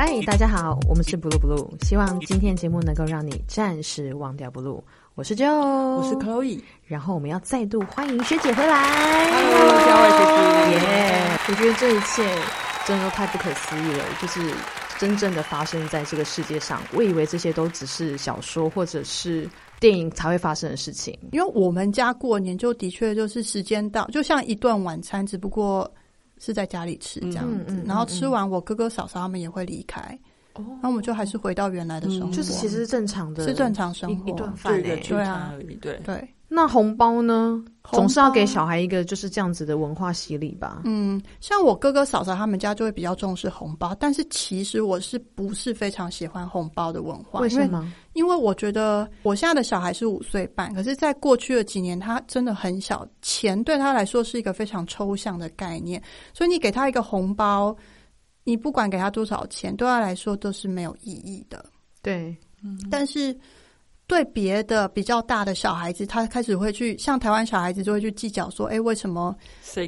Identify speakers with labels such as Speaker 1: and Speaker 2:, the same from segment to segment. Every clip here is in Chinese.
Speaker 1: 嗨，大家好，我们是 blue blue，希望今天节目能够让你暂时忘掉 blue。我是 Joe，
Speaker 2: 我是 Chloe，
Speaker 1: 然后我们要再度欢迎学姐回来。
Speaker 2: Hello，嘉慧学姐，
Speaker 1: 耶！我觉得这一切真的都太不可思议了，就是真正的发生在这个世界上。我以为这些都只是小说或者是电影才会发生的事情。
Speaker 3: 因为我们家过年就的确就是时间到，就像一顿晚餐，只不过是在家里吃这样子。
Speaker 1: 嗯嗯嗯
Speaker 3: 然后吃完，我哥哥嫂嫂他们也会离开，
Speaker 1: 哦
Speaker 3: 那我们就还是回到原来的生活，
Speaker 1: 就是其实是正常的，
Speaker 3: 是正常生活
Speaker 1: 一一顿饭
Speaker 2: 就一个
Speaker 1: 欸
Speaker 2: 聚餐而已，对。
Speaker 3: 对。
Speaker 1: 那红包呢？
Speaker 3: 包
Speaker 1: 总是要给小孩一个就是这样子的文化洗礼吧。
Speaker 3: 嗯，像我哥哥嫂嫂他们家就会比较重视红包，但是其实我是不是非常喜欢红包的文化？为
Speaker 1: 为什么？
Speaker 3: 因为我觉得我现在的小孩是五岁半，可是，在过去的几年，他真的很小，钱对他来说是一个非常抽象的概念，所以你给他一个红包，你不管给他多少钱，对他来说都是没有意义的。
Speaker 1: 对，嗯
Speaker 3: 但是对别的比较大的小孩子，他开始会去，像台湾小孩子就会去计较说，哎，为什么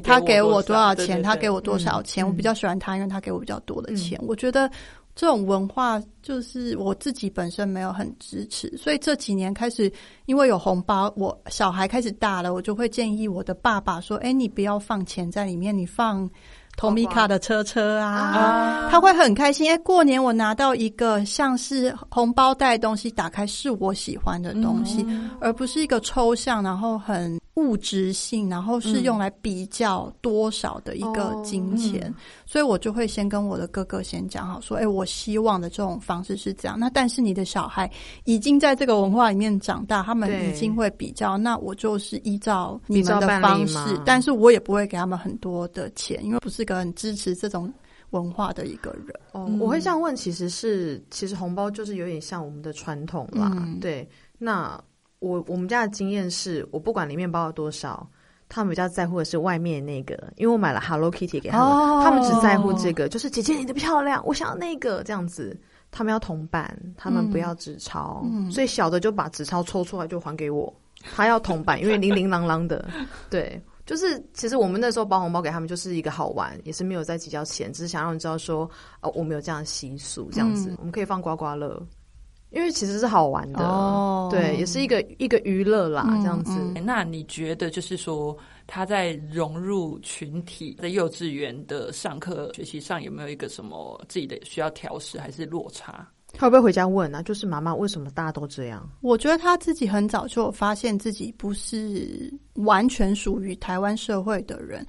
Speaker 3: 他给我
Speaker 2: 我
Speaker 3: 多少钱，他给我多少钱，
Speaker 1: 嗯
Speaker 3: 我比较喜欢他，因为他给我比较多的钱。我觉得这种文化就是我自己本身没有很支持，所以这几年开始，因为有红包，我小孩开始大了，我就会建议我的爸爸说：“哎，你不要放钱在里面，你放。”同米卡的车车啊，
Speaker 2: 啊
Speaker 3: 他会很开心。哎，过年我拿到一个像是红包袋东西，打开是我喜欢的东西，而不是一个抽象，然后很物质性，然后是用来比较多少的一个金钱。所以我就会先跟我的哥哥先讲好，说，哎，我希望的这种方式是这样。那但是你的小孩已经在这个文化里面长大，他们
Speaker 1: 对
Speaker 3: 已经会比较，那我就是依照你们的方式，但是我也不会给他们很多的钱，因为不是个很支持这种文化的一个人。
Speaker 1: 哦，我会这样问，其实是其实红包就是有点像我们的传统啦。
Speaker 3: 嗯
Speaker 1: 对，那我我们家的经验是，我不管里面包了多少，他们比较在乎的是外面那个，因为我买了 Hello Kitty 给他们，
Speaker 3: 哦
Speaker 1: 他们只在乎这个，就是姐姐你的漂亮，我想要那个这样子。他们要铜板，他们不要纸钞，所以小的就把纸钞抽出来就还给我，他要铜板，因为零零琅琅的，对。就是，其实我们那时候包红包给他们，就是一个好玩，也是没有在计较钱，只是想让你知道说，哦，我们有这样的习俗，这样子，
Speaker 3: 嗯
Speaker 1: 我们可以放刮刮乐，因为其实是好玩的，
Speaker 3: 哦
Speaker 1: 对，也是一个一个娱乐啦，
Speaker 3: 嗯
Speaker 1: 这样子。
Speaker 2: 那你觉得就是说他在融入群体，在幼稚园的上课学习上有没有一个什么自己的需要调试还是落差？
Speaker 1: 他会不会回家问啊？就是妈妈，为什么大家都这样？
Speaker 3: 我觉得他自己很早就有发现自己不是完全属于台湾社会的人，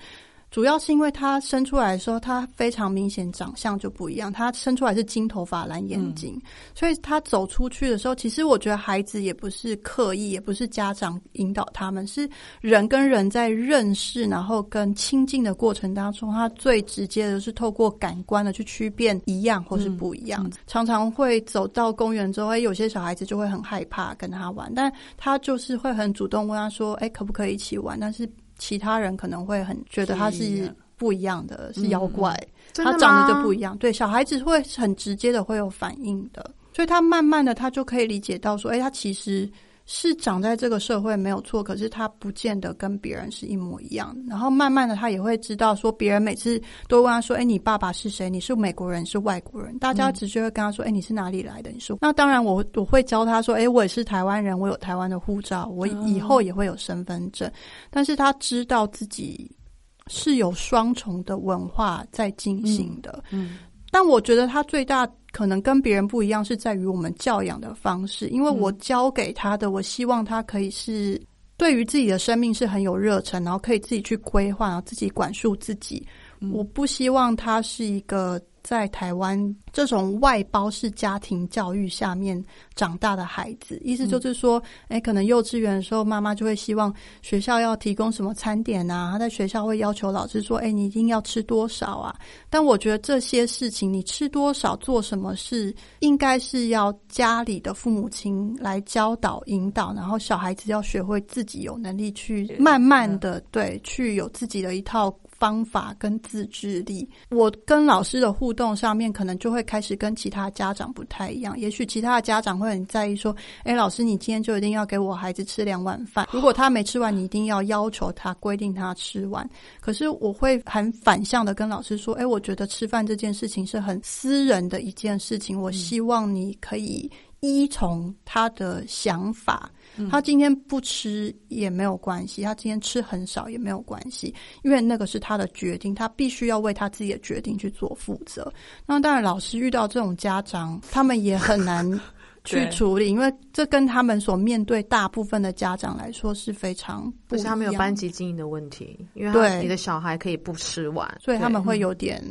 Speaker 3: 主要是因为他生出来的时候，他非常明显长相就不一样。他生出来是金头发、蓝眼睛，所以他走出去的时候，其实我觉得孩子也不是刻意，也不是家长引导他们，是人跟人在认识，然后跟亲近的过程当中，他最直接的是透过感官的去区辨一样或是不一样。常常会走到公园之后，哎，有些小孩子就会很害怕跟他玩，但他就是会很主动问他说：“哎，可不可以一起玩？”但是其他人可能会很觉得他是不一样的，是妖怪，他长得就不一样。对，小孩子会很直接的会有反应的，所以他慢慢的他就可以理解到说，哎，他其实是长在这个社会没有错，可是他不见得跟别人是一模一样。然后慢慢的他也会知道说，别人每次都问他说，哎，你爸爸是谁？你是美国人是外国人？大家直接会跟他说，哎，你是哪里来的？你说，那当然我我会教他说，哎，我也是台湾人，我有台湾的护照，我以后也会有身份证。但是他知道自己是有双重的文化在进行的。
Speaker 1: 嗯，
Speaker 3: 但我觉得他最大可能跟别人不一样，是在于我们教养的方式。因为我教给他的，我希望他可以是对于自己的生命是很有热忱，然后可以自己去规划，然后自己管束自己。我不希望他是一个在台湾这种外包式家庭教育下面长大的孩子。意思就是说，哎、可能幼稚园的时候，妈妈就会希望学校要提供什么餐点啊，他在学校会要求老师说，哎、你一定要吃多少啊。但我觉得这些事情，你吃多少、做什么事，应该是要家里的父母亲来教导、引导，然后小孩子要学会自己有能力去慢慢的对，去有自己的一套方法跟自制力。我跟老师的互动上面，可能就会开始跟其他家长不太一样。也许其他的家长会很在意说：“哎，老师，你今天就一定要给我孩子吃两碗饭，如果他没吃完，你一定要要求他规定他吃完。”可是我会很反向的跟老师说：“哎，我觉得吃饭这件事情是很私人的一件事情，我希望你可以依从他的想法。”他今天不吃也没有关系，他今天吃很少也没有关系，因为那个是他的决定，他必须要为他自己的决定去做负责。那当然，老师遇到这种家长，他们也很难。去处理，因为这跟他们所面对大部分的家长来说是非常不是
Speaker 1: 他们有班级经营的问题，因为对你的小孩可以不吃完，
Speaker 3: 所以他们会有点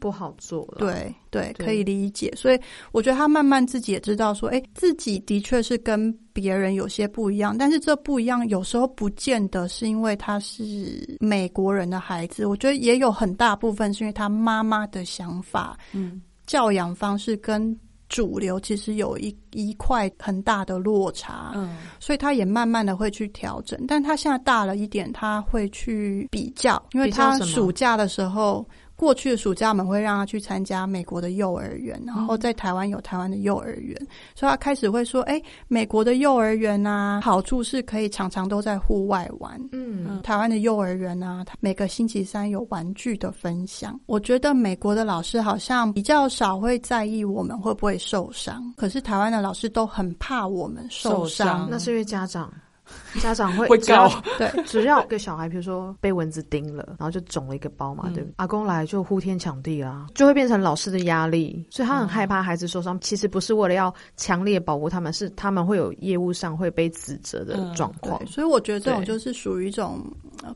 Speaker 1: 不好做。
Speaker 3: 对对，可以理解。所以我觉得他慢慢自己也知道说，哎，自己的确是跟别人有些不一样，但是这不一样有时候不见得是因为他是美国人的孩子，我觉得也有很大部分是因为他妈妈的想法，嗯，教养方式跟。主流其实有一一块很大的落差，嗯，所以他也慢慢的会去调整，但他现在大了一点，他会去比较，因为他暑假的时候。过去的暑假，我们会让他去参加美国的幼儿园，然后在台湾有台湾的幼儿园，所以他开始会说：“哎，美国的幼儿园啊，好处是可以常常都在户外玩。嗯，台湾的幼儿园啊，每个星期三有玩具的分享。我觉得美国的老师好像比较少会在意我们会不会受伤，可是台湾的老师都很怕我们受伤。
Speaker 1: 那是因为家长。” 家长会
Speaker 2: 会教
Speaker 1: 对，只要一个小孩，比如说被蚊子叮了，然后就肿了一个包嘛，对不对？阿公来就呼天抢地啊，就会变成老师的压力，所以他很害怕孩子受伤。其实不是为了要强烈保护他们，是他们会有业务上会被指责的状况。
Speaker 3: 所以我觉得这种就是属于一种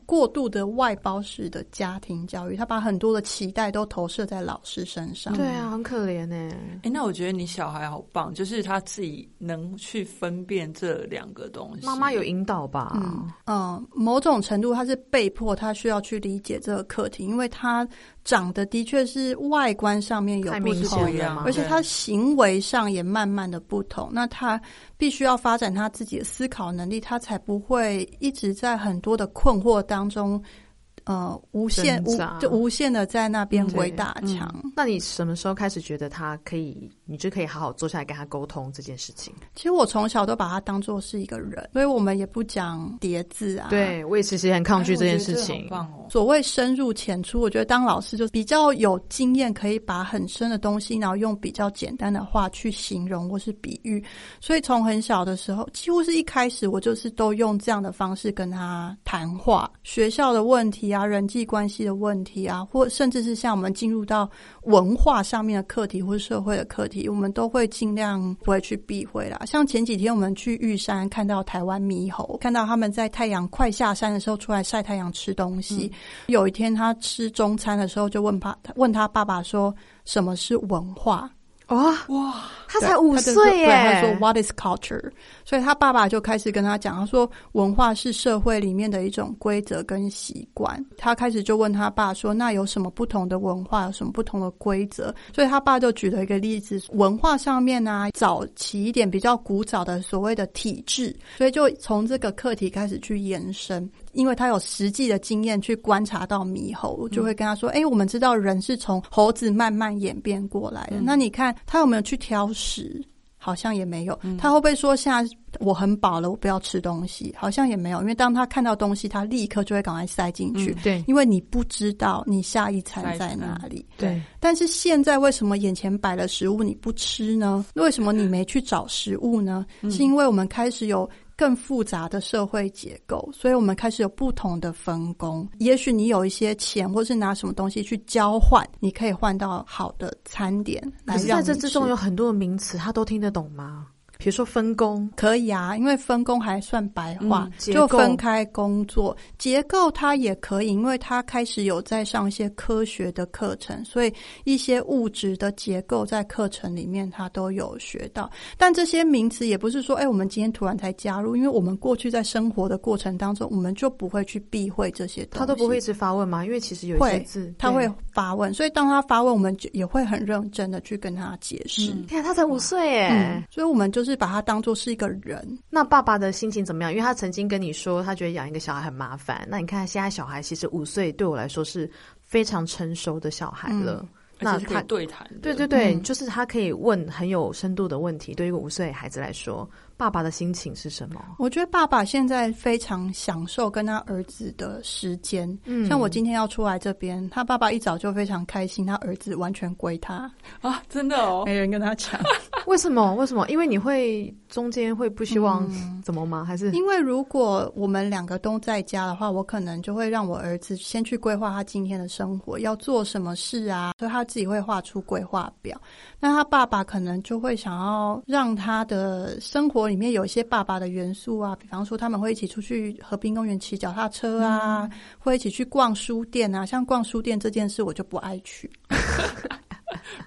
Speaker 3: 过度的外包式的家庭教育，他把很多的期待都投射在老师身上。
Speaker 1: 对啊，很可怜呢。
Speaker 2: 哎，那我觉得你小孩好棒，就是他自己能去分辨这两个东西。
Speaker 1: 妈妈有。有引导吧，
Speaker 3: 嗯，某种程度他是被迫，他需要去理解这个课题，因为他长得的确是外观上面有不同，而且他行为上也慢慢的不同，那他必须要发展他自己的思考能力，他才不会一直在很多的困惑当中。呃，无限无就无限的在那边鬼打墙。
Speaker 1: 那你什么时候开始觉得他可以，你就可以好好坐下来跟他沟通这件事情？
Speaker 3: 其实我从小都把他当做是一个人，所以我们也不讲叠字啊。
Speaker 1: 对，我也其实很抗拒这件事情。
Speaker 3: 所谓深入浅出，我觉得当老师就比较有经验，可以把很深的东西，然后用比较简单的话去形容或是比喻。所以从很小的时候，几乎是一开始我就是都用这样的方式跟他谈话。学校的问题啊。啊，人际关系的问题啊，或甚至是像我们进入到文化上面的课题，或者社会的课题，我们都会尽量不会去避讳啦。像前几天我们去玉山，看到台湾猕猴，看到他们在太阳快下山的时候出来晒太阳吃东西。有一天他吃中餐的时候，就问爸问他爸爸说：“什么是文化？”
Speaker 1: 哇哇，他才五岁耶！
Speaker 3: 他说 “What is culture？” 所以他爸爸就开始跟他讲，他说文化是社会里面的一种规则跟习惯。他开始就问他爸说：“那有什么不同的文化？有什么不同的规则？”所以他爸就举了一个例子，文化上面呢，早期一点比较古早的所谓的体制，所以就从这个课题开始去延伸。因为他有实际的经验去观察到猕猴，就会跟他说：“哎，我们知道人是从猴子慢慢演变过来的。那你看他有没有去挑食？好像也没有。他会不会说现在我很饱了，我不要吃东西？好像也没有。因为当他看到东西，他立刻就会赶快塞进去。
Speaker 1: 对，
Speaker 3: 因为你不知道你下一餐在哪里。
Speaker 1: 对。
Speaker 3: 但是现在为什么眼前摆了食物你不吃呢？为什么你没去找食物呢？是因为我们开始有。更复杂的社会结构，所以我们开始有不同的分工。也许你有一些钱，或是拿什么东西去交换，你可以换到好的餐点。
Speaker 1: 可是在这之中有很多的名词，他都听得懂吗？比如说分工
Speaker 3: 可以啊，因为分工还算白话，就分开工作结构，它也可以，因为它开始有在上一些科学的课程，所以一些物质的结构在课程里面它都有学到。但这些名词也不是说，哎，我们今天突然才加入，因为我们过去在生活的过程当中，我们就不会去避讳这些东西。
Speaker 1: 他都不会一直发问吗？因为其实有一些字
Speaker 3: 他会发问，所以当他发问，我们就也会很认真的去跟他解释。
Speaker 1: 看他才五岁耶，
Speaker 3: 所以我们就是。就是把他当做是一个人。
Speaker 1: 那爸爸的心情怎么样？因为他曾经跟你说，他觉得养一个小孩很麻烦。那你看现在小孩其实五岁，对我来说是非常成熟的小孩了。那他
Speaker 2: 对谈，
Speaker 1: 对对对，就是他可以问很有深度的问题。对于一个五岁孩子来说。爸爸的心情是什么？
Speaker 3: 我觉得爸爸现在非常享受跟他儿子的时间。嗯，像我今天要出来这边，他爸爸一早就非常开心，他儿子完全归他
Speaker 2: 啊！真的哦，
Speaker 3: 没人跟他抢。
Speaker 1: 为什么？为什么？因为你会中间会不希望怎么吗？还是
Speaker 3: 因为如果我们两个都在家的话，我可能就会让我儿子先去规划他今天的生活要做什么事啊，所以他自己会画出规划表。那他爸爸可能就会想要让他的生活。里面有一些爸爸的元素啊，比方说他们会一起出去河滨公园骑脚踏车啊，会一起去逛书店啊。像逛书店这件事，我就不爱去。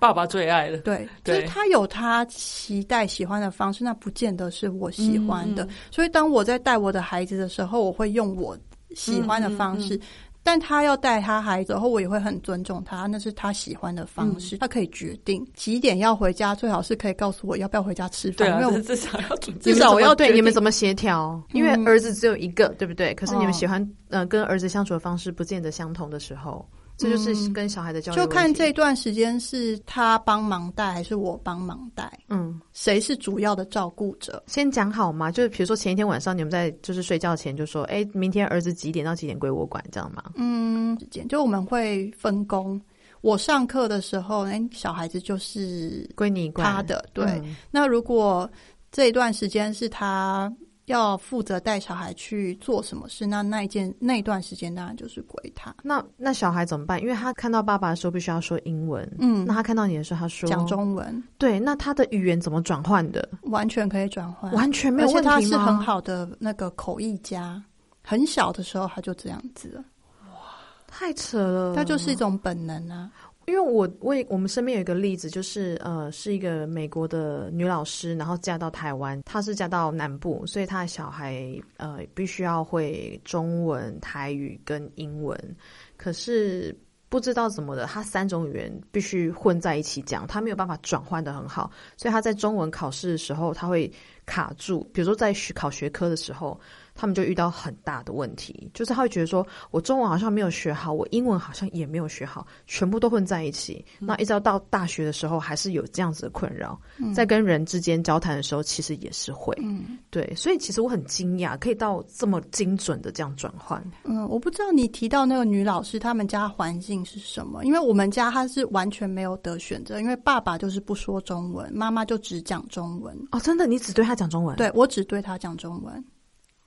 Speaker 2: 爸爸最爱的，
Speaker 3: 对，就是他有他期待喜欢的方式，那不见得是我喜欢的。所以当我在带我的孩子的时候，我会用我喜欢的方式。但他要带他孩子，然后我也会很尊重他，那是他喜欢的方式，他可以决定几点要回家，最好是可以告诉我要不要回家吃饭。
Speaker 2: 因为
Speaker 3: 我
Speaker 2: 至少要
Speaker 1: 至少我要对你们怎么协调，因为儿子只有一个，对不对？可是你们喜欢呃跟儿子相处的方式不见得相同的时候。这就是跟小孩的交流，
Speaker 3: 就看这段时间是他帮忙带还是我帮忙带。嗯，谁是主要的照顾者？
Speaker 1: 先讲好吗？就是比如说前一天晚上你们在就是睡觉前就说，哎，明天儿子几点到几点归我管，这样吗？
Speaker 3: 嗯，时间就我们会分工。我上课的时候，哎，小孩子就是
Speaker 1: 归你管
Speaker 3: 他的。对，那如果这一段时间是他。要负责带小孩去做什么事？那那一件那一段时间当然就是归他。
Speaker 1: 那那小孩怎么办？因为他看到爸爸的时候必须要说英文，嗯，那他看到你的时候他说
Speaker 3: 讲中文，
Speaker 1: 对，那他的语言怎么转换的？
Speaker 3: 完全可以转换，
Speaker 1: 完全没有问题
Speaker 3: 他是很好的那个口译家，很小的时候他就这样子。
Speaker 1: 哇，太扯了！
Speaker 3: 他就是一种本能啊。
Speaker 1: 因为我我我们身边有一个例子，就是呃，是一个美国的女老师，然后嫁到台湾，她是嫁到南部，所以她的小孩呃必须要会中文、台语跟英文，可是不知道怎么的，她三种语言必须混在一起讲，她没有办法转换的很好，所以她在中文考试的时候，她会卡住，比如说在考学科的时候。他们就遇到很大的问题，就是他会觉得说，我中文好像没有学好，我英文好像也没有学好，全部都混在一起。那一直到大学的时候，还是有这样子的困扰。在跟人之间交谈的时候，其实也是会。嗯对，所以其实我很惊讶，可以到这么精准的这样转换。
Speaker 3: 嗯，我不知道你提到那个女老师，他们家环境是什么？因为我们家她是完全没有得选择，因为爸爸就是不说中文，妈妈就只讲中文。
Speaker 1: 哦，真的，你只对他讲中文？
Speaker 3: 对我只对他讲中文。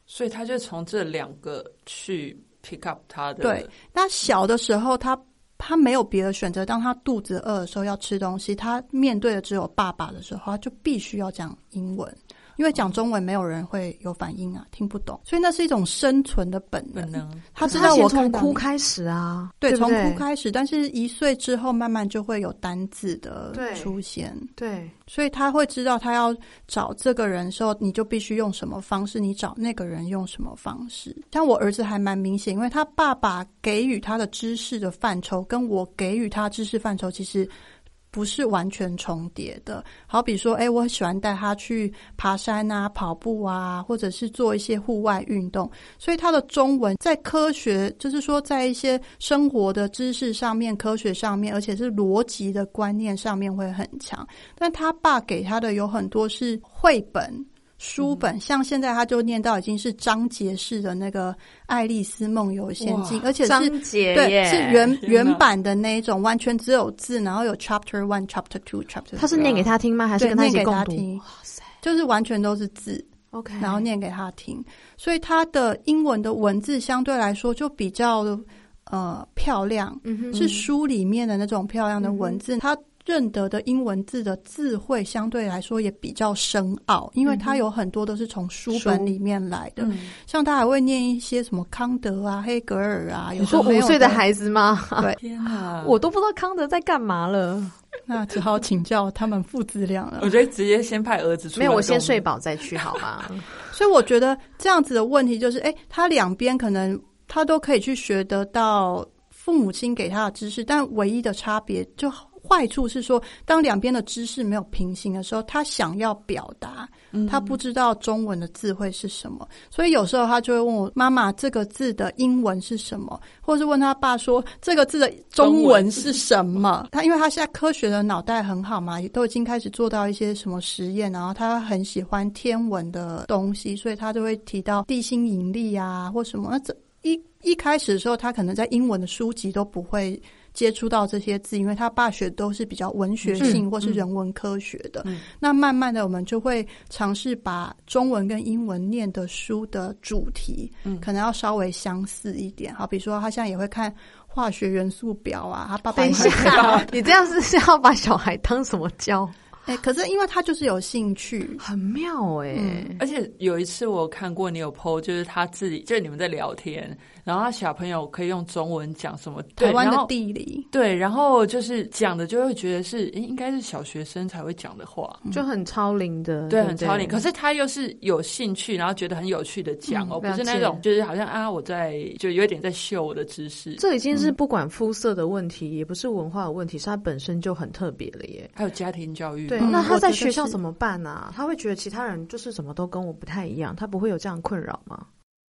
Speaker 2: 所以他就从这两个去 pick up 他的。
Speaker 3: 对，那小的时候他他没有别的选择，当他肚子饿的时候要吃东西，他面对的只有爸爸的时候，他就必须要讲英文。因为讲中文没有人会有反应啊，听不懂，所以那是一种生存的本能。他知道我
Speaker 1: 从哭开始啊，
Speaker 3: 对，从哭开始，但是一岁之后慢慢就会有单字的出现，
Speaker 1: 对，
Speaker 3: 所以他会知道他要找这个人的时候，你就必须用什么方式，你找那个人用什么方式。像我儿子还蛮明显，因为他爸爸给予他的知识的范畴，跟我给予他知识范畴其实。不是完全重叠的，好比说，哎，我很喜欢带他去爬山啊、跑步啊，或者是做一些户外运动，所以他的中文在科学，就是说在一些生活的知识上面、科学上面，而且是逻辑的观念上面会很强。但他爸给他的有很多是绘本。书本像现在他就念到已经是章节式的那个《爱丽丝梦游仙境》，而且是
Speaker 1: 章节
Speaker 3: 对是原原版的那一种，完全只有字，然后有 Chapter One、Chapter Two、Chapter。
Speaker 1: 他是念给他听吗？还是跟他
Speaker 3: 念给他听？哇塞，就是完全都是字
Speaker 1: ，OK，
Speaker 3: 然后念给他听，所以他的英文的文字相对来说就比较呃漂亮，是书里面的那种漂亮的文字，他。认得的英文字的字汇相对来说也比较深奥，因为它有很多都是从书本里面来的。像他还会念一些什么康德啊、黑格尔啊。
Speaker 1: 你说五岁的孩子吗？
Speaker 3: 对，
Speaker 2: 天啊，
Speaker 1: 我都不知道康德在干嘛了。
Speaker 3: 那只好请教他们父子俩了。
Speaker 2: 我觉得直接先派儿子出，
Speaker 1: 没有我先睡饱再去好吗？
Speaker 3: 所以我觉得这样子的问题就是，哎，他两边可能他都可以去学得到父母亲给他的知识，但唯一的差别就。坏处是说，当两边的知识没有平行的时候，他想要表达，他不知道中文的字会是什么，所以有时候他就会问我妈妈这个字的英文是什么，或者是问他爸说这个字的中文是什么。他因为他现在科学的脑袋很好嘛，都已经开始做到一些什么实验，然后他很喜欢天文的东西，所以他就会提到地心引力啊或什么。那这一一开始的时候，他可能在英文的书籍都不会。接触到这些字，因为他爸学都是比较文学性或是人文科学的。那慢慢的，我们就会尝试把中文跟英文念的书的主题，可能要稍微相似一点。好，比如说他现在也会看化学元素表啊，他爸爸。
Speaker 1: 等一下，你这样是要把小孩当什么教？
Speaker 3: 哎，可是因为他就是有兴趣，
Speaker 1: 很妙哎。
Speaker 2: 而且有一次我看过你有 PO，就是他自己，就是你们在聊天。然后他小朋友可以用中文讲什么
Speaker 3: 台湾的地理，
Speaker 2: 对，然后就是讲的就会觉得是应该是小学生才会讲的话，
Speaker 1: 就很超龄的，
Speaker 2: 对，很超龄。可是他又是有兴趣，然后觉得很有趣的讲哦，不是那种就是好像啊我在就有点在秀我的知识。
Speaker 1: 这已经是不管肤色的问题，也不是文化的问题，是他本身就很特别了耶。
Speaker 2: 还有家庭教育，
Speaker 1: 对，那他在学校怎么办呢？他会觉得其他人就是什么都跟我不太一样，他不会有这样困扰吗？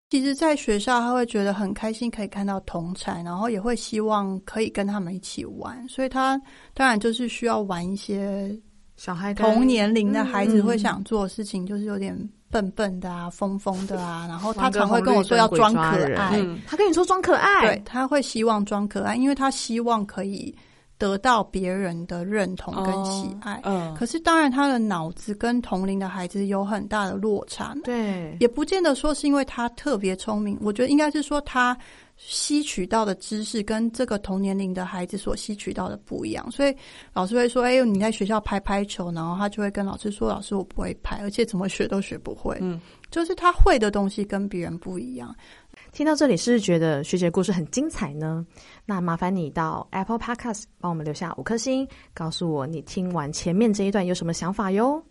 Speaker 3: 其实，在学校他会觉得很开心，可以看到同才，然后也会希望可以跟他们一起玩，所以他当然就是需要玩一些
Speaker 1: 小孩
Speaker 3: 同年龄的孩子会想做的事情，就是有点笨笨的啊、疯疯的啊，然后他常会跟我说要装可爱，
Speaker 1: 他跟你说装可爱，
Speaker 3: 对他会希望装可爱，因为他希望可以。得到别人的认同跟喜爱，嗯，可是当然他的脑子跟同龄的孩子有很大的落差，
Speaker 1: 对，
Speaker 3: 也不见得说是因为他特别聪明，我觉得应该是说他吸取到的知识跟这个同年龄的孩子所吸取到的不一样，所以老师会说：“哎，你在学校拍拍球，然后他就会跟老师说：‘老师，我不会拍，而且怎么学都学不会。’嗯，就是他会的东西跟别人不一样。”
Speaker 1: 听到这里，是不是觉得学姐故事很精彩呢？那麻烦你到 Apple Podcast 帮我们留下五颗星，告诉我你听完前面这一段有什么想法哟。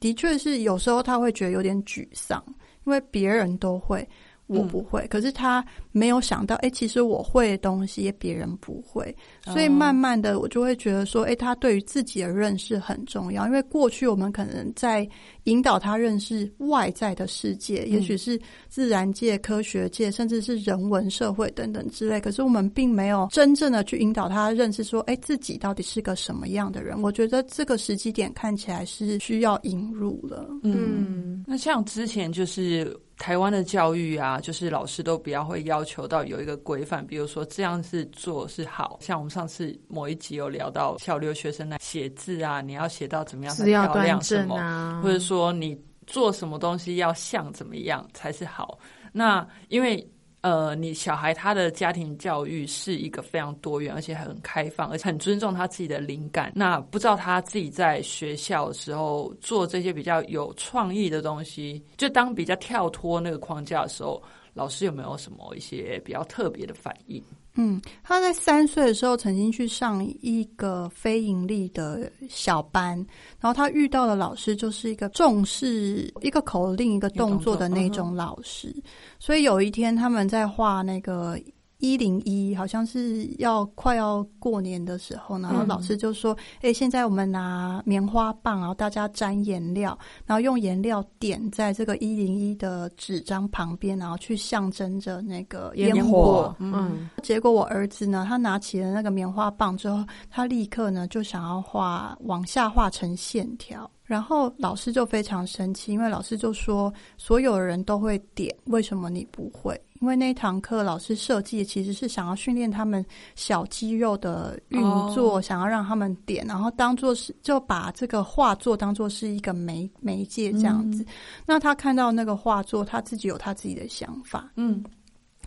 Speaker 3: 的确是，有时候他会觉得有点沮丧，因为别人都会。我不会，可是他没有想到，哎，其实我会的东西别人不会，所以慢慢的我就会觉得说，哎，他对于自己的认识很重要，因为过去我们可能在引导他认识外在的世界，也许是自然界、科学界，甚至是人文社会等等之类，可是我们并没有真正的去引导他认识说，哎，自己到底是个什么样的人。我觉得这个时机点看起来是需要引入了。
Speaker 2: 嗯，那像之前就是。台湾的教育啊，就是老师都比较会要求到有一个规范，比如说这样是做是好像我们上次某一集有聊到小留学生来写字啊，你要写到怎么样才漂亮什么，或者说说你做什么东西要像怎么样才是好。那因为。呃，你小孩他的家庭教育是一个非常多元，而且很开放，而且很尊重他自己的灵感。那不知道他自己在学校的时候做这些比较有创意的东西，就当比较跳脱那个框架的时候，老师有没有什么一些比较特别的反应？
Speaker 3: 嗯，他在三岁的时候曾经去上一个非盈利的小班，然后他遇到的老师就是一个重视一个口令一个动作的那种老师，所以有一天他们在画那个。一零一好像是要快要过年的时候，然后老师就说：“哎，现在我们拿棉花棒，然后大家沾颜料，然后用颜料点在这个一零一的纸张旁边，然后去象征着那个烟火。”嗯，结果我儿子呢，他拿起了那个棉花棒之后，他立刻呢就想要画往下画成线条。然后老师就非常生气，因为老师就说所有人都会点，为什么你不会？因为那堂课老师设计其实是想要训练他们小肌肉的运作，想要让他们点，然后当做是就把这个画作当做是一个媒媒介这样子。那他看到那个画作，他自己有他自己的想法，嗯，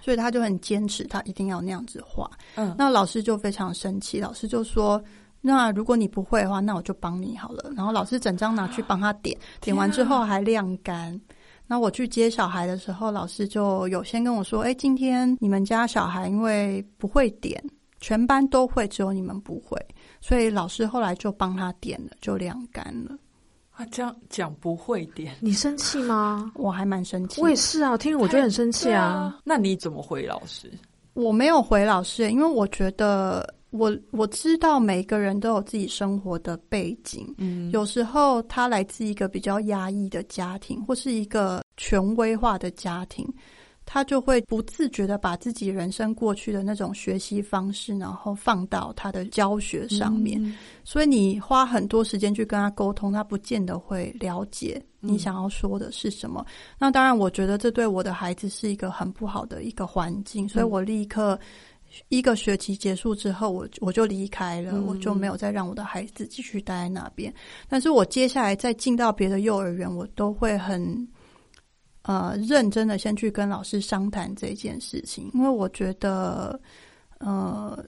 Speaker 3: 所以他就很坚持，他一定要那样子画。嗯，那老师就非常生气，老师就说。那如果你不会的话，那我就帮你好了。然后老师整张拿去帮他点，点完之后还晾干。那我去接小孩的时候，老师就有先跟我说：“哎，今天你们家小孩因为不会点，全班都会，只有你们不会，所以老师后来就帮他点了，就晾干了。”
Speaker 2: 啊，这样讲不会点，
Speaker 1: 你生气吗？
Speaker 3: 我还蛮生气，
Speaker 1: 我也是啊，听我就很生气啊。
Speaker 2: 那你怎么回老师？
Speaker 3: 我没有回老师，因为我觉得。我我知道每个人都有自己生活的背景，嗯，有时候他来自一个比较压抑的家庭，或是一个权威化的家庭。他就会不自觉的把自己人生过去的那种学习方式，然后放到他的教学上面。所以你花很多时间去跟他沟通，他不见得会了解你想要说的是什么。那当然，我觉得这对我的孩子是一个很不好的一个环境。所以我立刻一个学期结束之后，我我就离开了，我就没有再让我的孩子继续待在那边。但是我接下来再进到别的幼儿园，我都会很。呃，认真的先去跟老师商谈这件事情，因为我觉得，呃，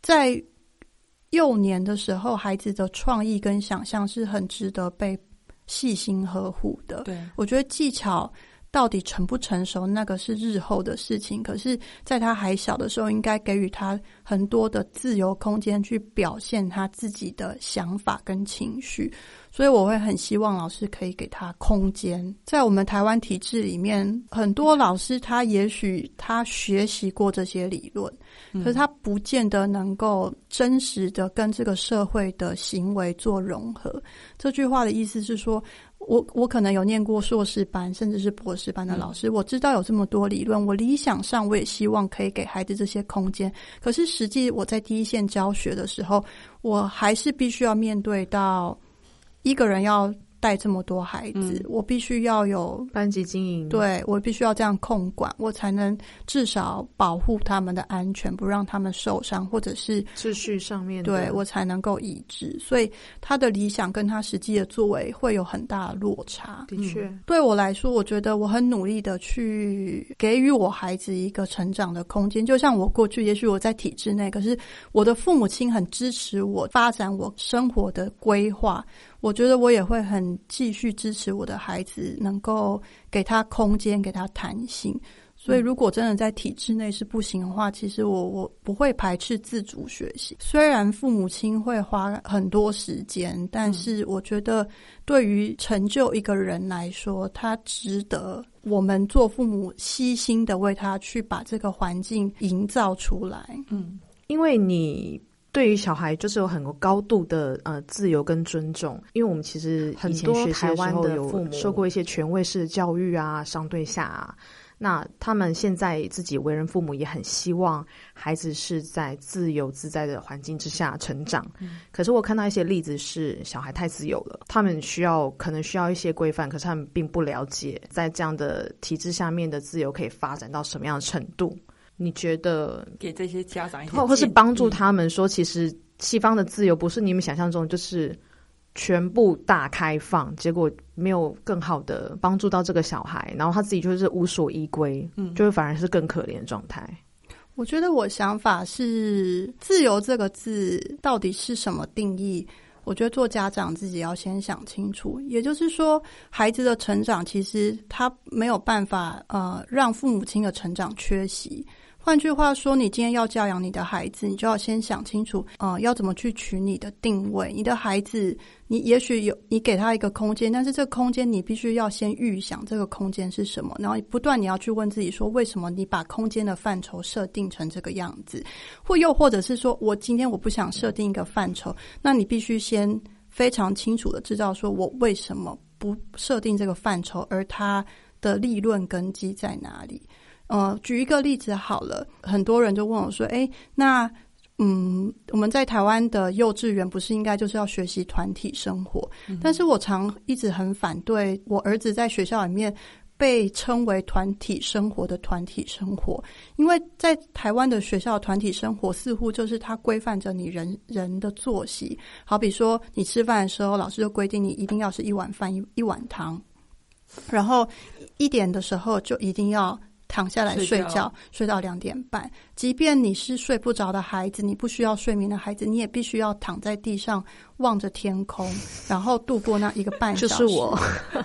Speaker 3: 在幼年的时候，孩子的创意跟想象是很值得被细心呵护的。
Speaker 2: 对
Speaker 3: 我觉得技巧。到底成不成熟，那个是日后的事情。可是，在他还小的时候，应该给予他很多的自由空间，去表现他自己的想法跟情绪。所以，我会很希望老师可以给他空间。在我们台湾体制里面，很多老师他也许他学习过这些理论，可是他不见得能够真实的跟这个社会的行为做融合。这句话的意思是说。我我可能有念过硕士班，甚至是博士班的老师，我知道有这么多理论。我理想上，我也希望可以给孩子这些空间。可是实际我在第一线教学的时候，我还是必须要面对到一个人要。带这么多孩子，我必须要有
Speaker 1: 班级经营，
Speaker 3: 对我必须要这样控管，我才能至少保护他们的安全，不让他们受伤，或者是
Speaker 1: 秩序上面，
Speaker 3: 对我才能够一致。所以他的理想跟他实际的作为会有很大的落差。
Speaker 1: 的确，
Speaker 3: 对我来说，我觉得我很努力的去给予我孩子一个成长的空间。就像我过去，也许我在体制内，可是我的父母亲很支持我发展我生活的规划。我觉得我也会很继续支持我的孩子，能够给他空间，给他弹性。所以，如果真的在体制内是不行的话，其实我我不会排斥自主学习。虽然父母亲会花很多时间，但是我觉得对于成就一个人来说，他值得我们做父母悉心的为他去把这个环境营造出来。
Speaker 1: 嗯，因为你。对于小孩，就是有很多高度的呃自由跟尊重，因为我们其实很多台湾的父母受过一些权威式的教育啊，上对下，啊，那他们现在自己为人父母，也很希望孩子是在自由自在的环境之下成长。可是我看到一些例子是小孩太自由了，他们需要可能需要一些规范，可是他们并不了解在这样的体制下面的自由可以发展到什么样的程度。你觉得
Speaker 2: 给这些家长，
Speaker 1: 或或是帮助他们说，其实西方的自由不是你们想象中就是全部大开放，结果没有更好的帮助到这个小孩，然后他自己就是无所依归，嗯，就是反而是更可怜的状态。
Speaker 3: 我觉得我想法是，自由这个字到底是什么定义？我觉得做家长自己要先想清楚。也就是说，孩子的成长其实他没有办法呃让父母亲的成长缺席。换句话说，你今天要教养你的孩子，你就要先想清楚，呃，要怎么去取你的定位。你的孩子，你也许有你给他一个空间，但是这个空间你必须要先预想这个空间是什么，然后不断你要去问自己说，为什么你把空间的范畴设定成这个样子？或又或者是说我今天我不想设定一个范畴，那你必须先非常清楚的知道，说我为什么不设定这个范畴，而它的立论根基在哪里？呃，举一个例子好了，很多人就问我说：“哎，那嗯，我们在台湾的幼稚园不是应该就是要学习团体生活？但是我常一直很反对我儿子在学校里面被称为团体生活的团体生活，因为在台湾的学校团体生活似乎就是它规范着你人人的作息，好比说你吃饭的时候，老师就规定你一定要是一碗饭一一碗汤，然后一点的时候就一定要。”躺下来睡觉，睡到两点半。即便你是睡不着的孩子，你不需要睡眠的孩子，你也必须要躺在地上望着天空，然后度过那一个半小
Speaker 1: 时。就是我，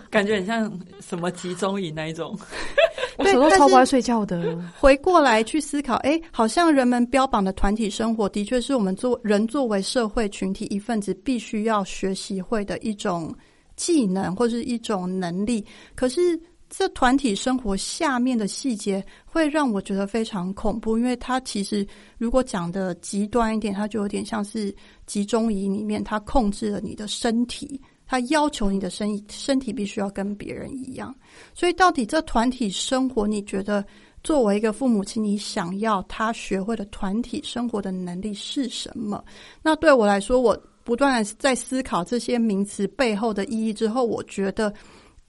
Speaker 2: 感觉很像什么集中营那一种。
Speaker 1: 我小时候超不爱睡觉的。
Speaker 3: 回过来去思考，哎，好像人们标榜的团体生活，的确是我们作人作为社会群体一份子必须要学习会的一种技能或是一种能力。可是。这团体生活下面的细节会让我觉得非常恐怖，因为它其实如果讲的极端一点，它就有点像是集中营里面，它控制了你的身体，它要求你的身身体必须要跟别人一样。所以，到底这团体生活，你觉得作为一个父母亲，你想要他学会的团体生活的能力是什么？那对我来说，我不断在思考这些名词背后的意义之后，我觉得。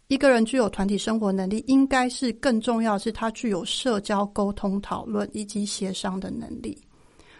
Speaker 3: 一个人具有团体生活能力，应该是更重要是他具有社交、沟通、讨论以及协商的能力。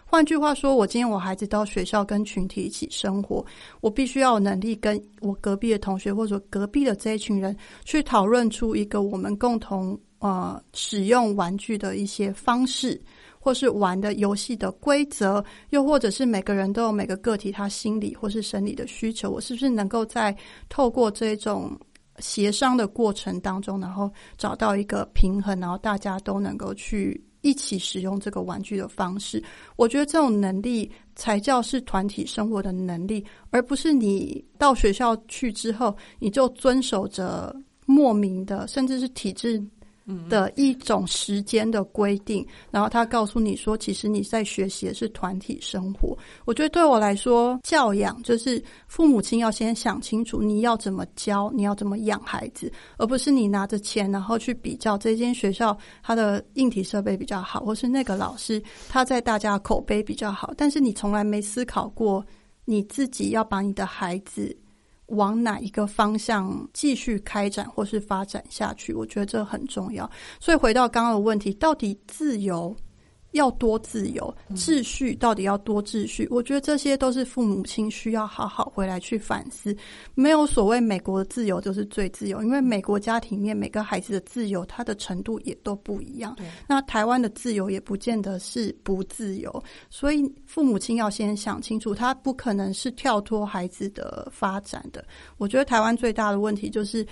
Speaker 3: 换句话说，我今天我孩子到学校跟群体一起生活，我必须要有能力跟我隔壁的同学或者隔壁的这一群人去讨论出一个我们共同呃使用玩具的一些方式，或是玩的游戏的规则，又或者是每个人都有每个个体他心理或是生理的需求，我是不是能够在透过这种。协商的过程当中，然后找到一个平衡，然后大家都能够去一起使用这个玩具的方式。我觉得这种能力才叫是团体生活的能力，而不是你到学校去之后，你就遵守着莫名的，甚至是体制。的一种时间的规定，然后他告诉你说，其实你在学习的是团体生活。我觉得对我来说，教养就是父母亲要先想清楚你要怎么教，你要怎么养孩子，而不是你拿着钱然后去比较这间学校它的硬体设备比较好，或是那个老师他在大家口碑比较好，但是你从来没思考过你自己要把你的孩子。往哪一个方向继续开展或是发展下去？我觉得这很重要。所以回到刚刚的问题，到底自由？要多自由，秩序到底要多秩序？我觉得这些都是父母亲需要好好回来去反思。没有所谓美国的自由就是最自由，因为美国家庭面每个孩子的自由，他的程度也都不一样。那台湾的自由也不见得是不自由，所以父母亲要先想清楚，他不可能是跳脱孩子的发展的。我觉得台湾最大的问题就是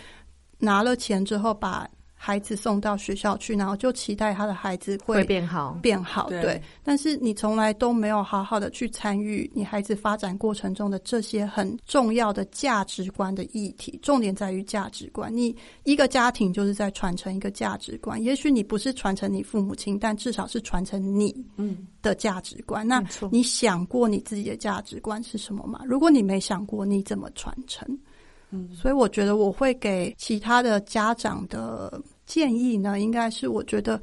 Speaker 3: 拿了钱之后把。孩子送到学校去，然后就期待他的孩子会
Speaker 1: 变好，
Speaker 3: 变好。对，但是你从来都没有好好的去参与你孩子发展过程中的这些很重要的价值观的议题。重点在于价值观。你一个家庭就是在传承一个价值观。也许你不是传承你父母亲，但至少是传承你嗯的价值观。那你想过你自己的价值观是什么吗？如果你没想过，你怎么传承？嗯，所以我觉得我会给其他的家长的建议呢，应该是我觉得，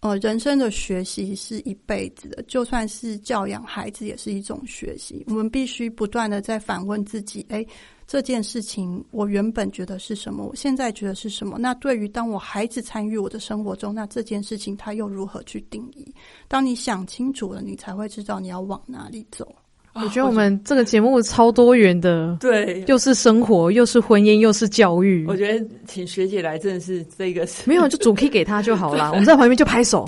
Speaker 3: 呃，人生的学习是一辈子的，就算是教养孩子也是一种学习。我们必须不断的在反问自己：，哎，这件事情我原本觉得是什么，我现在觉得是什么？那对于当我孩子参与我的生活中，那这件事情他又如何去定义？当你想清楚了，你才会知道你要往哪里走。
Speaker 1: 我觉得我们这个节目超多元的，
Speaker 2: 对，
Speaker 1: 又是生活，又是婚姻，又是教育。
Speaker 2: 我觉得请学姐来真的是这个，
Speaker 1: 没有就主 key 给她就好了，我们在旁边就拍手。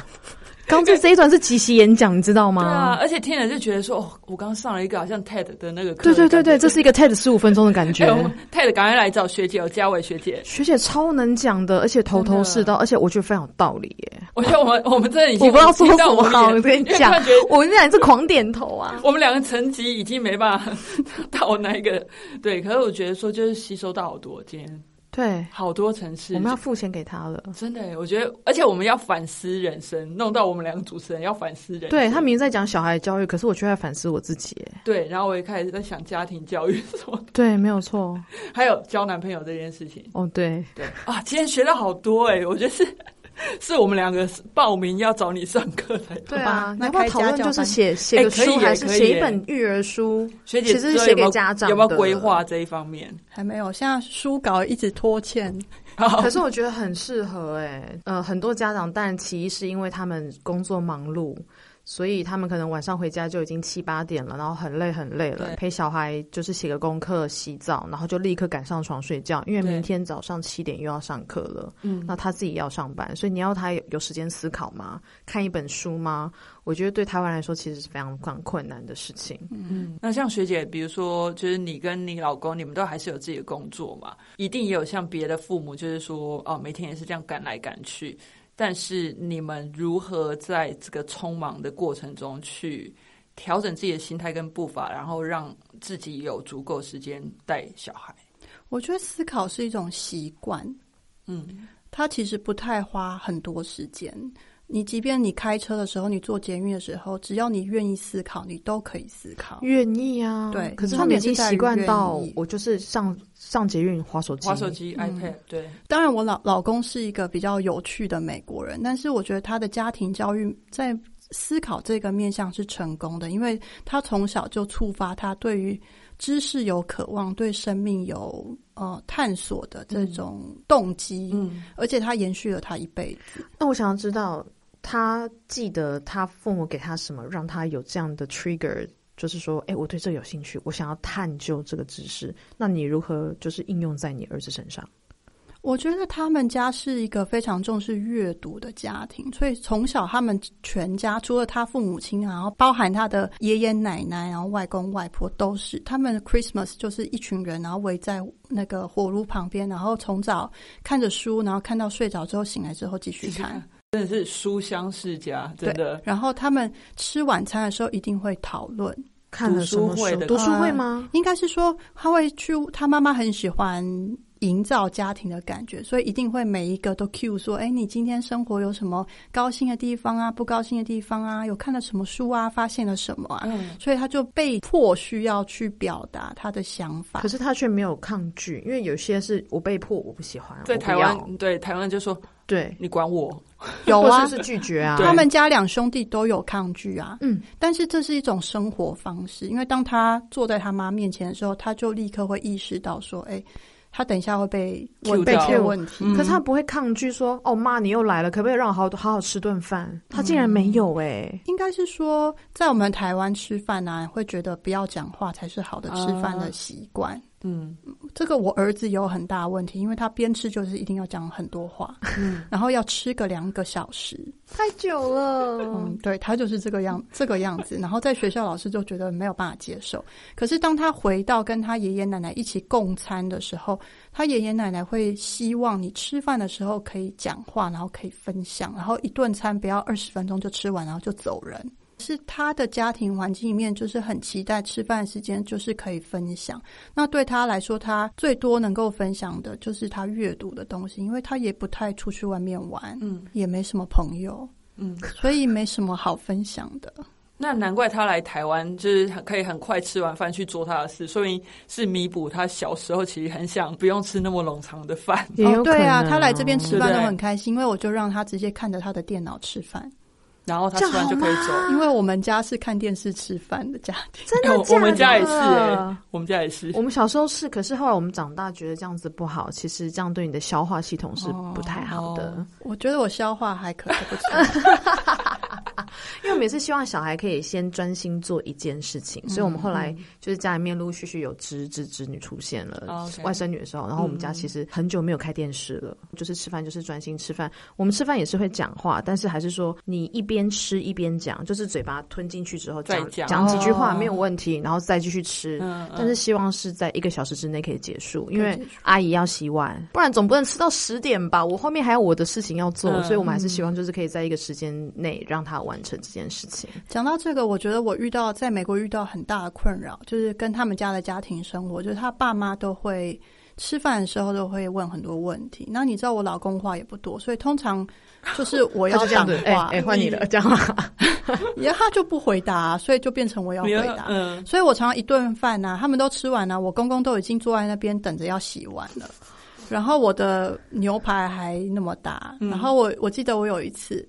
Speaker 1: 刚这这一段是即席演讲，你知道吗？
Speaker 2: 对啊，而且听了就觉得说，哦，我刚上了一个好像 TED 的那个课。
Speaker 1: 对对对对，这是一个 TED 十五分钟的感觉。
Speaker 2: TED 赶快来找学姐，有嘉伟学姐，
Speaker 1: 学姐超能讲的，而且头头是道，而且我觉得非常有道理耶。
Speaker 2: 我觉得我们我们真的已经
Speaker 1: 我不知道说什么好，我跟你讲，我跟你讲，是狂点头啊。
Speaker 2: 我们两个层级已经没办法 到那一个对，可是我觉得说就是吸收到好多今天。
Speaker 1: 对，
Speaker 2: 好多城市，
Speaker 1: 我们要付钱给他了。
Speaker 2: 真的，我觉得，而且我们要反思人生，弄到我们两个主持人要反思人。
Speaker 1: 对他明明在讲小孩教育，可是我却在反思我自己。
Speaker 2: 对，然后我也开始在想家庭教育什么。
Speaker 1: 对，没有错。
Speaker 2: 还有交男朋友这件事情。
Speaker 1: 哦，对
Speaker 2: 对啊，今天学到好多哎，我觉得是。是我们两个报名要找你上课才
Speaker 1: 对啊，那要讨论就是写写个书，还是写一本育儿书？
Speaker 2: 学姐
Speaker 1: 其实是写给家长，
Speaker 2: 有没有规划这一方面？
Speaker 3: 还没有，现在书稿一直拖欠。
Speaker 1: 可是我觉得很适合哎，呃，很多家长，但其一是因为他们工作忙碌。所以他们可能晚上回家就已经七八点了，然后很累很累了，陪小孩就是写个功课、洗澡，然后就立刻赶上床睡觉，因为明天早上七点又要上课了。嗯，那他自己要上班，所以你要他有时间思考吗？看一本书吗？我觉得对台湾来说其实是非常非常困难的事情。
Speaker 2: 嗯，那像学姐，比如说，就是你跟你老公，你们都还是有自己的工作嘛？一定也有像别的父母，就是说，哦，每天也是这样赶来赶去。但是你们如何在这个匆忙的过程中去调整自己的心态跟步伐，然后让自己有足够时间带小孩？
Speaker 3: 我觉得思考是一种习惯。
Speaker 2: 嗯，
Speaker 3: 它其实不太花很多时间。你即便你开车的时候，你坐捷运的时候，只要你愿意思考，你都可以思考。
Speaker 1: 愿意啊，
Speaker 3: 对
Speaker 1: 可是他们已经习惯到我就是上上捷运划手机，
Speaker 2: 滑手机、iPad，对，
Speaker 3: 当然，我老老公是一个比较有趣的美国人，但是我觉得他的家庭教育在思考这个面向是成功的，因为他从小就触发他对于知识有渴望，对生命有呃探索的这种动机，
Speaker 2: 嗯，
Speaker 3: 而且他延续了他一辈子。
Speaker 1: 那我想要知道，他记得他父母给他什么，让他有这样的 trigger，就是说，哎，我对这有兴趣，我想要探究这个知识。那你如何就是应用在你儿子身上？
Speaker 3: 我觉得他们家是一个非常重视阅读的家庭，所以从小他们全家除了他父母亲，然后包含他的爷爷奶奶，然后外公外婆都是。他们的 Christmas 就是一群人，然后围在那个火炉旁边，然后从早看着书，然后看到睡着之后醒来之后继续看。
Speaker 2: 真的是书香世家，真的。
Speaker 3: 然后他们吃晚餐的时候一定会讨论，
Speaker 1: 看了什么书？
Speaker 2: 读书会的
Speaker 1: 读书会吗？
Speaker 3: 应该是说他会去，他妈妈很喜欢营造家庭的感觉，所以一定会每一个都 cue 说：“哎，你今天生活有什么高兴的地方啊？不高兴的地方啊？有看了什么书啊？发现了什么啊？”
Speaker 2: 嗯，
Speaker 3: 所以他就被迫需要去表达他的想法
Speaker 1: 可。是他却没有抗拒，因为有些是我被迫，我不喜欢，
Speaker 2: 在台湾，对台湾就说
Speaker 1: 对，
Speaker 2: 你管我，
Speaker 3: 有啊
Speaker 1: 是拒绝啊，
Speaker 3: 他们家两兄弟都有抗拒啊。
Speaker 1: 嗯，
Speaker 3: 但是这是一种生活方式，因为当他坐在他妈面前的时候，他就立刻会意识到说：“哎，他等一下会被问被
Speaker 2: 到
Speaker 3: Q 问题。
Speaker 2: 嗯
Speaker 1: 可是他不会抗拒说：“哦，妈，你又来了，可不可以让我好好好吃顿饭？”他竟然没有哎、
Speaker 3: 应该是说，在我们台湾吃饭呢、会觉得不要讲话才是好的吃饭的习惯。
Speaker 2: 嗯
Speaker 3: 这个我儿子有很大问题，因为他边吃就是一定要讲很多话，
Speaker 2: 嗯，
Speaker 3: 然后要吃个两个小时。
Speaker 1: 太久了。
Speaker 3: 嗯，对他就是这个样这个样子。然后在学校老师就觉得没有办法接受。可是当他回到跟他爷爷奶奶一起共餐的时候，他爷爷奶奶会希望你吃饭的时候可以讲话，然后可以分享，然后一顿餐不要二十分钟就吃完，然后就走人。是他的家庭环境里面，就是很期待吃饭时间就是可以分享。那对他来说，他最多能够分享的就是他阅读的东西，因为他也不太出去外面玩，
Speaker 2: 嗯
Speaker 3: 也没什么朋友，
Speaker 2: 嗯，
Speaker 3: 所以没什么好分享的。
Speaker 2: 那难怪他来台湾，就是很可以很快吃完饭去做他的事，说明是弥补他小时候其实很想不用吃那么冗长的饭。
Speaker 3: 哦，对啊，
Speaker 1: 可能
Speaker 3: 他来这边吃饭都很开心，因为我就让他直接看着他的电脑吃饭，
Speaker 2: 然后他吃完就可以走。
Speaker 3: 因为我们家是看电视吃饭的家庭。
Speaker 1: 真的
Speaker 2: 哎我我们家也是我们家也是。
Speaker 1: 我们小时候是，可是后来我们长大觉得这样子不好，其实这样对你的消化系统是不太好的。
Speaker 2: 哦
Speaker 3: 我觉得我消化还可以，不错。
Speaker 1: 因为我每次希望小孩可以先专心做一件事情，所以我们后来就是家里面陆陆续续有侄子侄女出现了，外甥女的时候，然后我们家其实很久没有开电视了，就是吃饭就是专心吃饭。我们吃饭也是会讲话，但是还是说你一边吃一边讲，就是嘴巴吞进去之后讲
Speaker 2: 再讲
Speaker 1: 讲几句话
Speaker 3: 哦
Speaker 1: 没有问题，然后再继续吃。但是希望是在一个小时之内可以结束，因为阿姨要洗碗，不然总不能吃到十点吧？我后面还有我的事情要做，
Speaker 2: 嗯
Speaker 1: 所以我们还是希望就是可以在一个时间内让他完成这件事情。
Speaker 3: 讲到这个，我觉得我遇到在美国遇到很大的困扰，就是跟他们家的家庭生活，就是他爸妈都会吃饭的时候都会问很多问题。那你知道我老公话也不多，所以通常就是我要讲话，
Speaker 1: 哎，换你了，讲话？
Speaker 3: 然后他就不回答，所以就变成我要回答。
Speaker 2: 嗯，
Speaker 3: 所以我常常一顿饭呐、他们都吃完了、我公公都已经坐在那边等着要洗碗了。然后我的牛排还那么大，
Speaker 2: 嗯
Speaker 3: 然后我我记得我有一次，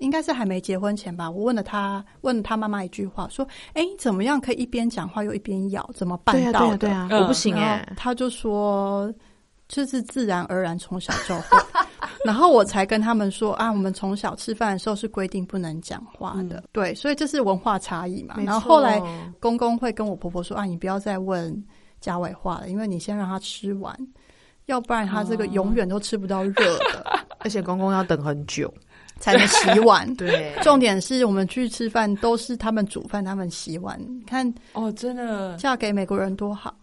Speaker 3: 应该是还没结婚前吧，我问了他问了他妈妈一句话，说：“哎，你怎么样可以一边讲话又一边咬？怎么办，到的？”
Speaker 1: 对啊，对呀，
Speaker 2: 嗯
Speaker 1: 我不行哎。
Speaker 3: 他就说，就是自然而然从小就会。然后我才跟他们说啊，我们从小吃饭的时候是规定不能讲话的，对，所以这是文化差异嘛。然后后来公公会跟我婆婆说啊，你不要再问家伟话了，因为你先让他吃完，要不然他这个永远都吃不到热的，
Speaker 1: 而且公公要等很久。
Speaker 3: 才能洗碗。
Speaker 1: 对
Speaker 3: 重点是我们去吃饭都是他们煮饭，他们洗碗。你看
Speaker 2: 哦，真的
Speaker 3: 嫁给美国人多好。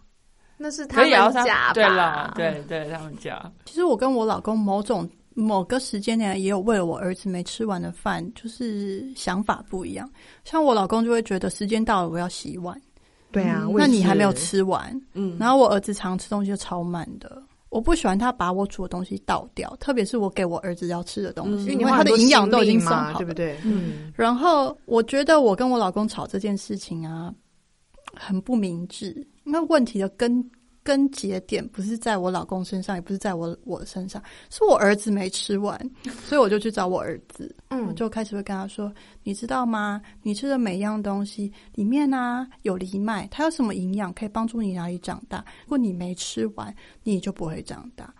Speaker 1: 那是他们家吧？
Speaker 2: 对啦，对对，他们家。
Speaker 3: 其实我跟我老公某种某个时间点也有为了我儿子没吃完的饭，就是想法不一样。像我老公就会觉得时间到了，我要洗碗，
Speaker 1: 对啊，
Speaker 2: 嗯
Speaker 3: 那你还没有吃完。
Speaker 2: 嗯，
Speaker 3: 然后我儿子常吃东西就超慢的。我我不喜欢他把我煮的东西倒掉，特别是我给我儿子要吃的东西，
Speaker 1: 因为
Speaker 3: 因为他的营养都已经
Speaker 1: 算，
Speaker 3: 好了。
Speaker 1: 对不对？嗯，
Speaker 3: 然后我觉得我跟我老公吵这件事情啊，很不明智，因为问题的根根节点不是在我老公身上，也不是在我我身上，是我儿子没吃完，所以我就去找我儿子，
Speaker 1: 嗯
Speaker 3: 我就开始会跟他说：“你知道吗？你吃的每一样东西里面呢、有藜麦，它有什么营养可以帮助你哪里长大？如果你没吃完，你就不会长大。”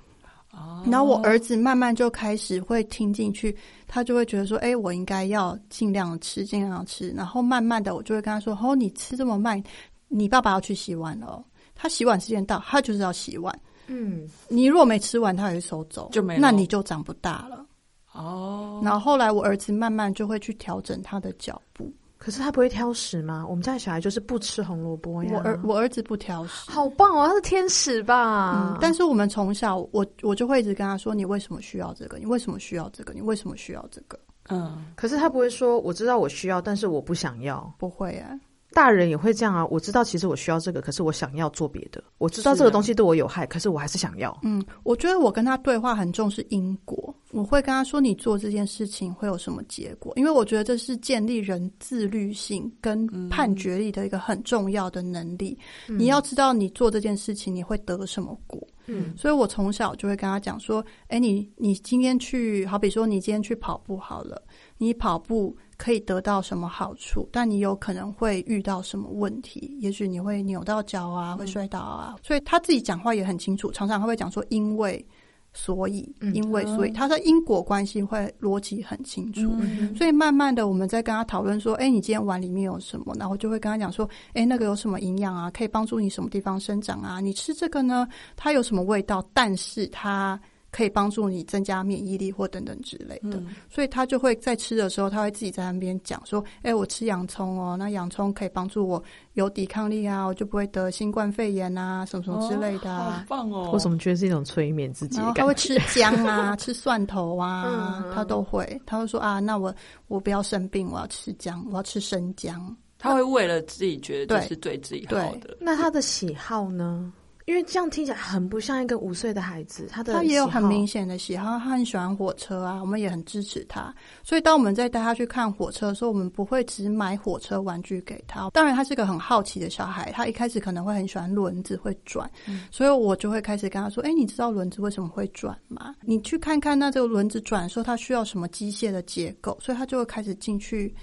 Speaker 2: 哦
Speaker 3: 然后我儿子慢慢就开始会听进去，他就会觉得说：“哎，我应该要尽量吃，尽量吃。”然后慢慢的，我就会跟他说：“哦，你吃这么慢，你爸爸要去洗碗了哦。他洗碗时间到，他就是要洗碗。
Speaker 1: 嗯，
Speaker 3: 你如果没吃完，他也会收走，
Speaker 2: 就没了
Speaker 3: 那你就长不大了。
Speaker 2: 哦，
Speaker 3: 然后后来我儿子慢慢就会去调整他的脚步。
Speaker 1: 可是他不会挑食吗？我们家的小孩就是不吃红萝卜呀。
Speaker 3: 我儿我儿子不挑食，
Speaker 1: 好棒哦，他是天使吧？
Speaker 3: 嗯，但是我们从小，我我就会一直跟他说：你为什么需要这个？你为什么需要这个？你为什么需要这个？
Speaker 2: 嗯，
Speaker 1: 可是他不会说我知道我需要，但是我不想要。
Speaker 3: 不会啊，
Speaker 1: 大人也会这样啊，我知道其实我需要这个，可是我想要做别的。我知道这个东西对我有害，可是我还是想要。
Speaker 3: 嗯，我觉得我跟他对话很重视因果，我会跟他说你做这件事情会有什么结果，因为我觉得这是建立人自律性跟判决力的一个很重要的能力。你要知道你做这件事情你会得什么果。
Speaker 1: 嗯，
Speaker 3: 所以我从小就会跟他讲说，哎，你你今天去，好比说你今天去跑步好了，你跑步可以得到什么好处，但你有可能会遇到什么问题，也许你会扭到脚啊，会摔倒啊。所以他自己讲话也很清楚，常常他会讲说因为。所以，
Speaker 1: 嗯
Speaker 3: 因为，所以，他的因果关系会逻辑很清楚。
Speaker 2: 嗯
Speaker 3: 所以慢慢的，我们在跟他讨论说，哎，你今天碗里面有什么？然后就会跟他讲说，哎，那个有什么营养啊，可以帮助你什么地方生长啊？你吃这个呢，它有什么味道？但是它可以帮助你增加免疫力或等等之类的。
Speaker 2: 嗯
Speaker 3: 所以他就会在吃的时候，他会自己在那边讲说，哎，我吃洋葱哦，那洋葱可以帮助我有抵抗力啊，我就不会得新冠肺炎啊，什么什么之类的啊。
Speaker 2: 好棒哦！
Speaker 1: 我怎么觉得是一种催眠自己
Speaker 3: 他会吃姜啊，吃蒜头啊，
Speaker 1: 嗯
Speaker 3: 他都会。他会说啊，那我我不要生病，我要吃姜，我要吃生姜。
Speaker 2: 他会为了自己觉得这是对自己好的，
Speaker 1: 那他的喜好呢？因为这样听起来很不像一个五岁的孩子，他的
Speaker 3: 他也有很明显的喜好，他很喜欢火车啊，我们也很支持他。所以当我们在带他去看火车的时候，我们不会只买火车玩具给他。当然，他是个很好奇的小孩，他一开始可能会很喜欢轮子会转，所以我就会开始跟他说：“哎，你知道轮子为什么会转吗？你去看看那这个轮子转的时候，它需要什么机械的结构。”所以他就会开始进去。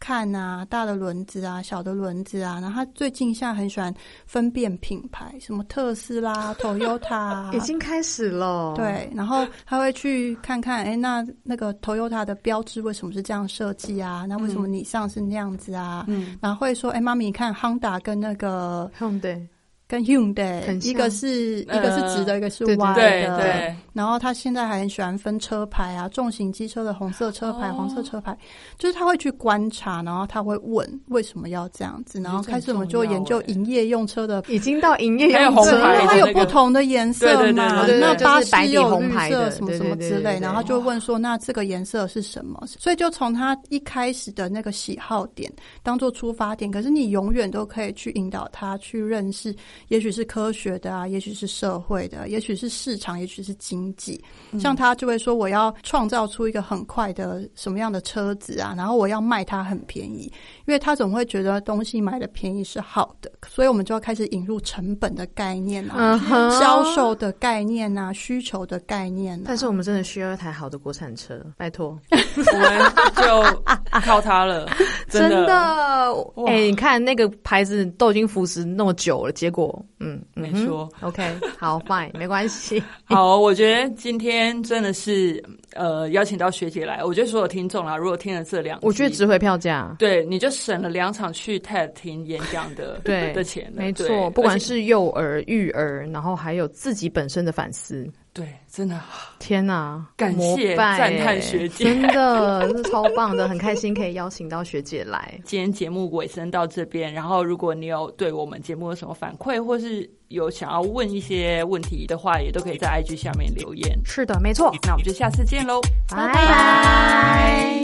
Speaker 3: 看啊，大的轮子啊，小的轮子啊，然后他最近现在很喜欢分辨品牌，什么特斯拉、Toyota，啊
Speaker 1: 已经开始了。，
Speaker 3: 对，然后他会去看看，哎，那那个 Toyota 的标志为什么是这样设计啊？那为什么你上是那样子啊？
Speaker 2: 嗯，
Speaker 3: 然后会说，哎，妈咪，你看 Honda 跟那个
Speaker 1: 嗯，对，
Speaker 3: 跟 Hyundai，一个是一个是直的，一个是
Speaker 1: 对对
Speaker 3: 歪
Speaker 2: 对
Speaker 3: 的。
Speaker 2: 对，
Speaker 3: 然后他现在还很喜欢分车牌啊，重型机车的红色车牌、
Speaker 2: 哦。
Speaker 3: 黄色车牌，就是他会去观察，然后他会问为什么要这样子，然后开始我们就研究营业用车的。
Speaker 1: 已经到营业用车
Speaker 3: 对，因
Speaker 2: 红牌的
Speaker 3: 为它有不同的颜色嘛，那士
Speaker 1: 白底
Speaker 3: 有绿
Speaker 1: 红牌的。
Speaker 3: 色什么什么之类，然后就问说，那这个颜色是什么？所以就从他一开始的那个喜好点当做出发点，可是你永远都可以去引导他去认识，也许是科学的啊，也许是社会的，也许是市场，也许是经济。像他就会说，我要创造出一个很快的什么样的车子啊，然后我要卖它很便宜，因为他总会觉得东西买的便宜是好的，所以我们就要开始引入成本的概念啊，销售的概念啊，需求的概念啊。
Speaker 1: 但是我们真的需要一台好的国产车，拜托，
Speaker 2: 我们就靠它了，
Speaker 1: 真
Speaker 2: 的。
Speaker 1: 哎、你看那个牌子都已经腐蚀那么久了，结果，嗯，
Speaker 2: 没错。
Speaker 1: OK，好，fine，没关系。
Speaker 2: 好，我觉得今天真的是呃邀请到学姐来，我觉得所有听众啦，如果听了这两，
Speaker 1: 我觉得值回票价。
Speaker 2: 对你就省了两场去 TED 听演讲的
Speaker 1: 对
Speaker 2: 的钱
Speaker 1: 没错，不管是幼儿、育儿，然后还有自己本身的反思，
Speaker 2: 对，真的
Speaker 1: 天哪，
Speaker 2: 感谢赞叹
Speaker 1: 欸
Speaker 2: 学姐
Speaker 1: 真的是超棒的，很开心可以邀请到学姐来。
Speaker 2: 今天节目尾声到这边，然后如果你有对我们节目有什么反馈，或是有想要问一些问题的话，也都可以在 IG 下面留言。
Speaker 1: 是的，没错，
Speaker 2: 那我们就下次见喽，
Speaker 1: 拜拜。